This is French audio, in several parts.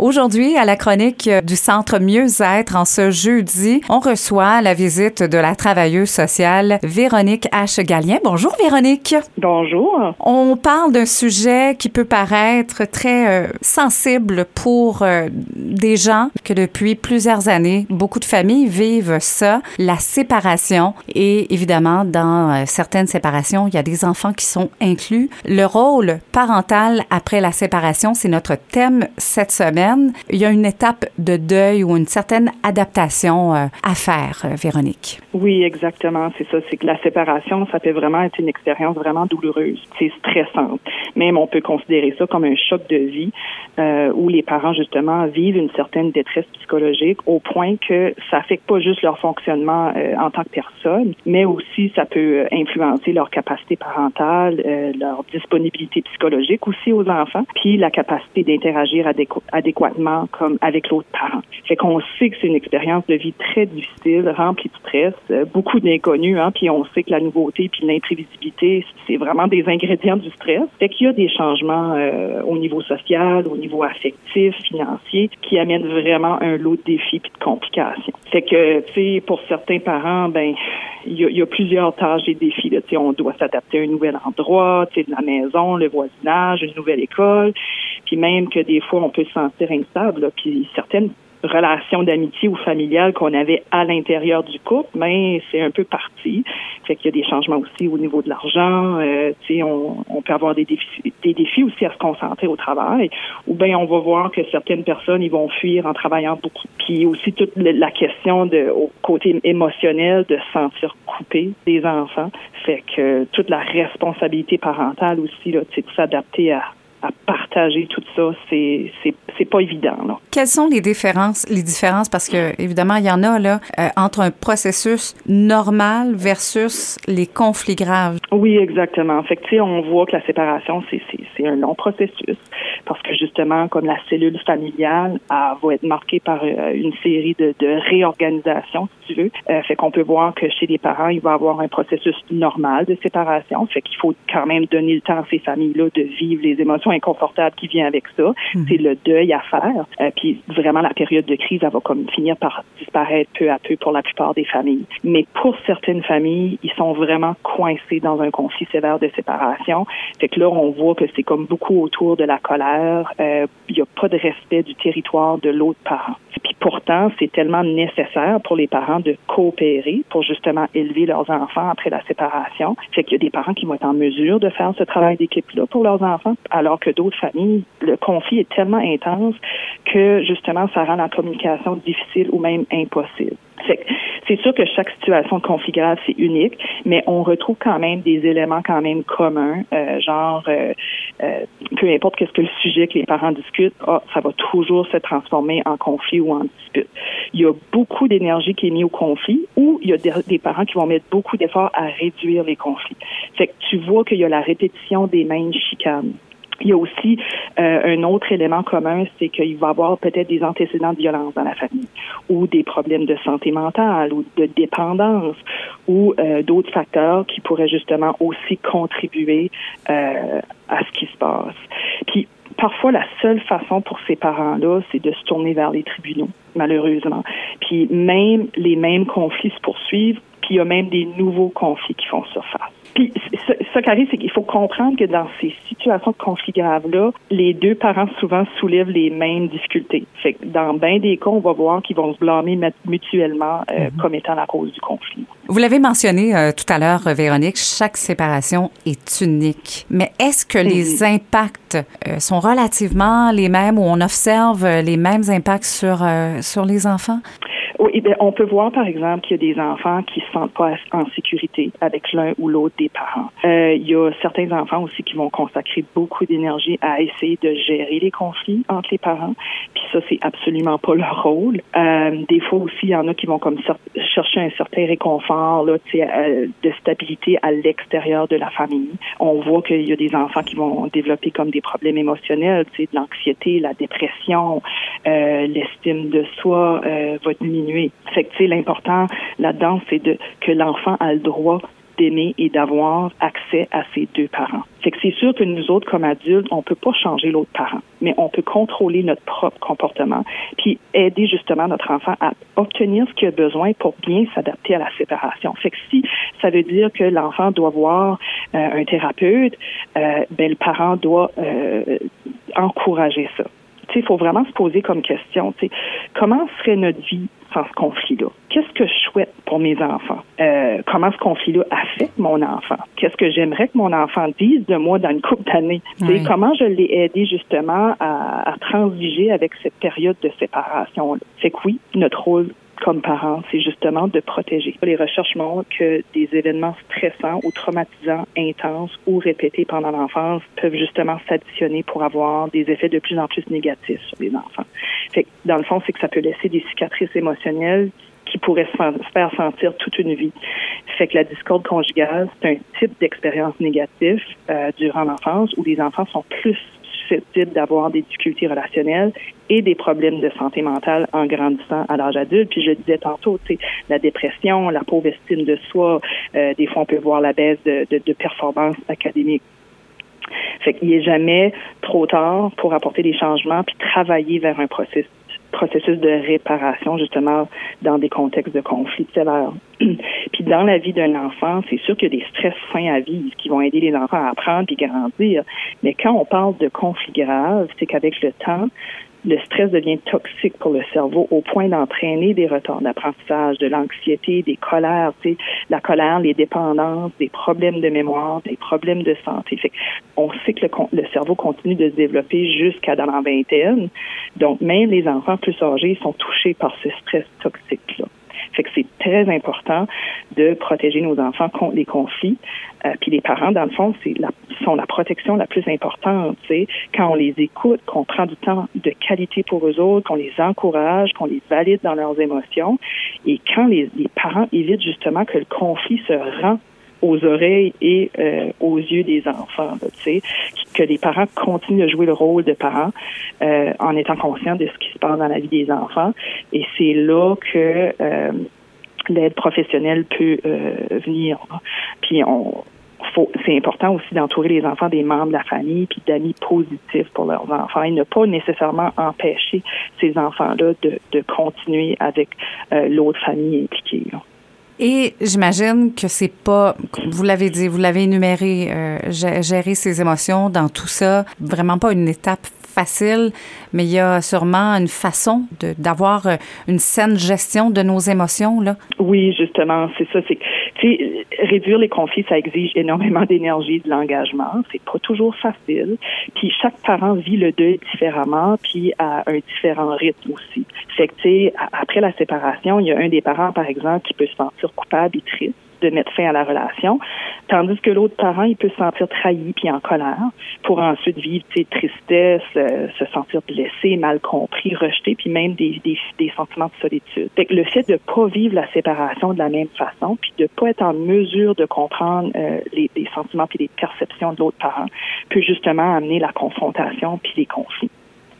Aujourd'hui, à la chronique du Centre Mieux-être, en ce jeudi, on reçoit la visite de la travailleuse sociale Véronique H. Gallien. Bonjour Véronique. Bonjour. On parle d'un sujet qui peut paraître très euh, sensible pour euh, des gens que depuis plusieurs années, beaucoup de familles vivent ça, la séparation. Et évidemment, dans euh, certaines séparations, il y a des enfants qui sont inclus. Le rôle parental après la séparation, c'est notre thème cette semaine. Il y a une étape de deuil ou une certaine adaptation euh, à faire, euh, Véronique. Oui, exactement. C'est ça. C'est que la séparation, ça peut vraiment être une expérience vraiment douloureuse. C'est stressant. Même on peut considérer ça comme un choc de vie euh, où les parents, justement, vivent une certaine détresse psychologique au point que ça affecte pas juste leur fonctionnement en tant que personne, mais aussi ça peut influencer leur capacité parentale, leur disponibilité psychologique aussi aux enfants, puis la capacité d'interagir adéquatement comme avec l'autre parent. Fait qu'on sait que c'est une expérience de vie très difficile, remplie de stress, euh, beaucoup d'inconnus, hein, puis on sait que la nouveauté puis l'imprévisibilité, c'est vraiment des ingrédients du stress. Fait qu'il y a des changements euh, au niveau social, au niveau affectif, financier, qui amènent vraiment un lot de défis puis de complications. Fait que, tu sais, pour certains parents, ben, il y, a, plusieurs tâches et défis. Là. On doit s'adapter à un nouvel endroit, la maison, le voisinage, une nouvelle école puis même que des fois on peut se sentir instable, puis certaines relations d'amitié ou familiales qu'on avait à l'intérieur du couple, mais c'est un peu parti. Fait qu'il y a des changements aussi au niveau de l'argent. Euh, on, on peut avoir des défis, des défis aussi à se concentrer au travail. Ou bien on va voir que certaines personnes ils vont fuir en travaillant beaucoup. Puis aussi toute la question de au côté émotionnel de se sentir coupé des enfants. Fait que toute la responsabilité parentale aussi là, de s'adapter à à partager tout ça, c'est c'est pas évident. Là. Quelles sont les différences les différences? Parce que évidemment il y en a là euh, entre un processus normal versus les conflits graves. Oui, exactement. Fait que, on voit que la séparation c'est c'est un long processus parce que justement comme la cellule familiale elle va être marquée par euh, une série de, de réorganisations si tu veux. Euh, fait qu'on peut voir que chez les parents il va y avoir un processus normal de séparation. Fait qu'il faut quand même donner le temps à ces familles là de vivre les émotions inconfortable qui vient avec ça. Mhm. C'est le deuil à faire. Euh, puis vraiment, la période de crise, elle va comme finir par disparaître peu à peu pour la plupart des familles. Mais pour certaines familles, ils sont vraiment coincés dans un conflit sévère de séparation. Fait que là, on voit que c'est comme beaucoup autour de la colère. Euh, il n'y a pas de respect du territoire de l'autre parent. Puis pourtant, c'est tellement nécessaire pour les parents de coopérer pour justement élever leurs enfants après la séparation. Fait qu'il y a des parents qui vont être en mesure de faire ce travail d'équipe-là pour leurs enfants, alors que d'autres familles, le conflit est tellement intense que justement, ça rend la communication difficile ou même impossible. C'est sûr que chaque situation de conflit grave, c'est unique, mais on retrouve quand même des éléments quand même communs, euh, genre euh, euh, peu importe qu'est-ce que le sujet que les parents discutent, ah, ça va toujours se transformer en conflit ou en dispute. Il y a beaucoup d'énergie qui est mise au conflit ou il y a des, parents qui vont mettre beaucoup d'efforts à réduire les conflits. Fait que tu vois qu'il y a la répétition des mêmes chicanes. Il y a aussi euh, un autre élément commun, c'est qu'il va y avoir peut-être des antécédents de violence dans la famille ou des problèmes de santé mentale ou de dépendance ou euh, d'autres facteurs qui pourraient justement aussi contribuer euh, à ce qui se passe. Puis parfois la seule façon pour ces parents-là, c'est de se tourner vers les tribunaux, malheureusement. Puis même les mêmes conflits se poursuivent, puis il y a même des nouveaux conflits qui font surface. Puis ce, qui arrive, c'est qu'il faut comprendre que dans ces situations de conflit grave-là, les deux parents souvent soulèvent les mêmes difficultés. Fait que dans bien des cas, on va voir qu'ils vont se blâmer mutuellement euh, mhm. comme étant la cause du conflit. Vous l'avez mentionné euh, tout à l'heure, Véronique, chaque séparation est unique. Mais est-ce que les impacts euh, sont relativement les mêmes ou on observe les mêmes impacts sur, sur les enfants? Oui, bien, on peut voir, par exemple, qu'il y a des enfants qui se sentent pas en sécurité avec l'un ou l'autre des parents. Euh, il y a certains enfants aussi qui vont consacrer beaucoup d'énergie à essayer de gérer les conflits entre les parents. Puis ça, c'est absolument pas leur rôle. Euh, des fois aussi, il y en a qui vont comme chercher un certain réconfort là, euh, de stabilité à l'extérieur de la famille. On voit qu'il y a des enfants qui vont développer comme des problèmes émotionnels, de l'anxiété, la dépression, euh, l'estime de soi euh, va diminuer fait que, l'important là-dedans, c'est que l'enfant a le droit d'aimer et d'avoir accès à ses deux parents. C'est que c'est sûr que nous autres, comme adultes, on peut pas changer l'autre parent, mais on peut contrôler notre propre comportement, puis aider justement notre enfant à obtenir ce qu'il a besoin pour bien s'adapter à la séparation. Fait que si ça veut dire que l'enfant doit voir euh, un thérapeute, euh, ben le parent doit euh, encourager ça. Il faut vraiment se poser comme question, comment serait notre vie sans ce conflit-là? Qu'est-ce que je souhaite pour mes enfants? Euh, comment ce conflit-là affecte mon enfant? Qu'est-ce que j'aimerais que mon enfant dise de moi dans une couple d'années? Comment je l'ai aidé justement à, à transiger avec cette période de séparation-là? C'est que oui, notre rôle comme parents, c'est justement de protéger. Les recherches montrent que des événements stressants ou traumatisants intenses ou répétés pendant l'enfance peuvent justement s'additionner pour avoir des effets de plus en plus négatifs sur les enfants. Fait dans le fond, c'est que ça peut laisser des cicatrices émotionnelles qui pourraient se faire sentir toute une vie. Fait que la discorde conjugale, c'est un type d'expérience négative euh, durant l'enfance où les enfants sont plus susceptibles d'avoir des difficultés relationnelles et des problèmes de santé mentale en grandissant à l'âge adulte. Puis je disais tantôt, la dépression, la pauvre estime de soi, euh, des fois on peut voir la baisse de, de, de performance académique. Fait qu'il n'est jamais trop tard pour apporter des changements puis travailler vers un processus processus de réparation justement dans des contextes de conflit sévères. puis dans la vie d'un enfant, c'est sûr qu'il y a des stress fins à vivre qui vont aider les enfants à apprendre puis grandir. Mais quand on parle de conflits graves, c'est qu'avec le temps, le stress devient toxique pour le cerveau au point d'entraîner des retards d'apprentissage, de l'anxiété, des colères, tu la colère, les dépendances, des problèmes de mémoire, des problèmes de santé. On sait que le, le, cerveau continue de se développer jusqu'à dans la vingtaine. Donc, même les enfants plus âgés sont touchés par ce stress toxique-là. Fait que c'est très important de protéger nos enfants contre les conflits. Euh, puis les parents, dans le fond, c'est la, sont la protection la plus importante. sais, Quand on les écoute, qu'on prend du temps de qualité pour eux autres, qu'on les encourage, qu'on les valide dans leurs émotions, et quand les, les parents évitent justement que le conflit se rend aux oreilles et euh, aux yeux des enfants. Tu sais, que les parents continuent de jouer le rôle de parents euh, en étant conscients de ce qui se passe dans la vie des enfants. Et c'est là que euh, l'aide professionnelle peut venir. Puis on c'est important aussi d'entourer les enfants des membres de la famille puis d'amis positifs pour leurs enfants et ne pas nécessairement empêcher ces enfants-là de, de continuer avec l'autre famille impliquée. Et j'imagine que c'est pas, vous l'avez dit, vous l'avez énuméré, euh, gérer ses émotions dans tout ça, vraiment pas une étape facile, mais il y a sûrement une façon d'avoir euh, une saine gestion de nos émotions là. Oui, justement, c'est ça. C'est réduire les conflits, ça exige énormément d'énergie, de l'engagement. C'est pas toujours facile. Puis chaque parent vit le deuil différemment, puis à un différent rythme aussi. Fait que après la séparation, il y a un des parents, par exemple, qui peut se sentir coupable et triste de mettre fin à la relation, tandis que l'autre parent, il peut se sentir trahi puis en colère pour ensuite vivre ses tristesse, euh, se sentir blessé, mal compris, rejeté, puis même des, des, des sentiments de solitude. Fait que le fait de pas vivre la séparation de la même façon, puis de pas être en mesure de comprendre euh, les, les sentiments puis les perceptions de l'autre parent, peut justement amener la confrontation puis les conflits.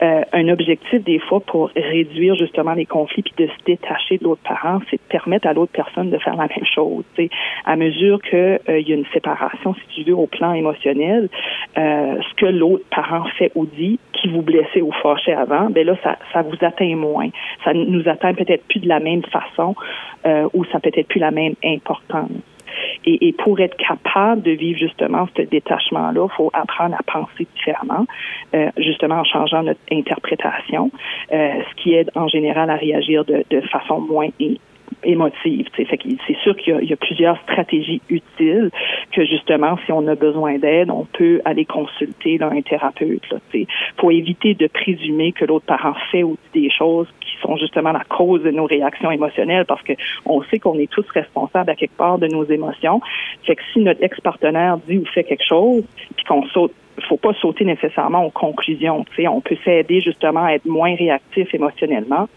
Euh, un objectif des fois pour réduire justement les conflits puis de se détacher de l'autre parent, c'est de permettre à l'autre personne de faire la même chose. T'sais. À mesure que euh, il y a une séparation, si tu veux, au plan émotionnel, euh, ce que l'autre parent fait ou dit, qui vous blessait ou fâchait avant, ben là ça, ça vous atteint moins. Ça nous atteint peut-être plus de la même façon ou ça peut-être plus la même importance. Et, et, pour être capable de vivre justement ce détachement-là, il faut apprendre à penser différemment, euh, justement en changeant notre interprétation, euh, ce qui aide en général à réagir de, de façon moins émotive. C'est sûr qu'il y, y, a plusieurs stratégies utiles que justement, si on a besoin d'aide, on peut aller consulter là, un thérapeute. Il faut éviter de présumer que l'autre parent fait ou dit des choses qui sont justement la cause de nos réactions émotionnelles parce que on sait qu'on est tous responsables à quelque part de nos émotions. Fait que si notre ex-partenaire dit ou fait quelque chose, puis qu'on saute faut pas sauter nécessairement aux conclusions. Tu sais, on peut s'aider justement à être moins réactif émotionnellement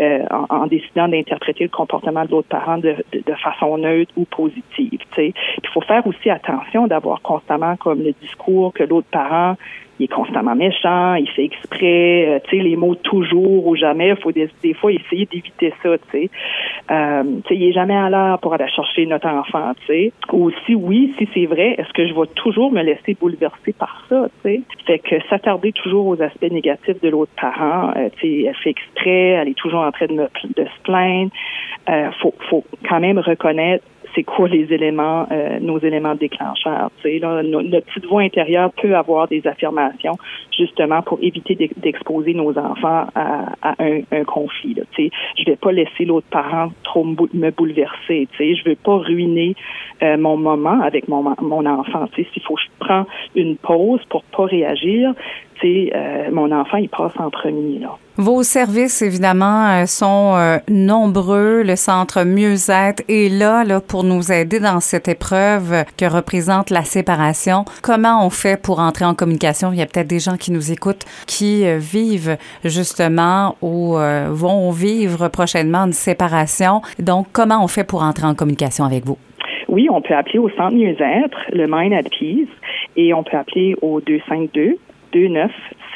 euh, en, décidant d'interpréter le comportement de l'autre parent de, de, façon neutre ou positive. Il faut faire aussi attention d'avoir constamment comme le discours que l'autre parent il est constamment méchant, il fait exprès, euh, tu sais, les mots toujours ou jamais, il faut des, fois essayer d'éviter ça, tu sais. Euh, tu sais, il est jamais à l'heure pour aller chercher notre enfant, tu sais. Ou si oui, si c'est vrai, est-ce que je vais toujours me laisser bouleverser par ça, tu sais? Fait que s'attarder toujours aux aspects négatifs de l'autre parent, euh, tu sais, elle fait exprès, elle est toujours en train de, se plaindre. Faut, faut quand même reconnaître c'est quoi les éléments, euh, nos éléments déclencheurs. Tu sais, notre petite voix intérieure peut avoir des affirmations justement pour éviter d'exposer nos enfants à, un, conflit. Là. Tu sais, je vais pas laisser l'autre parent trop me bouleverser. Tu sais, je veux pas ruiner euh, mon moment avec mon, mon enfant. Tu sais, s'il faut que je prends une pause pour pas réagir, euh, mon enfant, il passe en premier. Là. Vos services, évidemment, euh, sont euh, nombreux. Le Centre Mieux-être est là, là pour nous aider dans cette épreuve que représente la séparation. Comment on fait pour entrer en communication? Il y a peut-être des gens qui nous écoutent qui vivent justement ou vont vivre prochainement une séparation. Donc, comment on fait pour entrer en communication avec vous? Oui, on peut appeler au Centre Mieux-être, le Mind at Peace, et on peut appeler au 252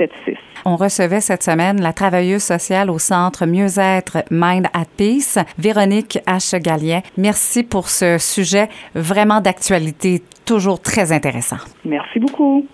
2976. On recevait cette semaine la travailleuse sociale au Centre Mieux-être Mind at Peace, Véronique H. Gallien. Merci pour ce sujet vraiment d'actualité, toujours très intéressant. Merci beaucoup.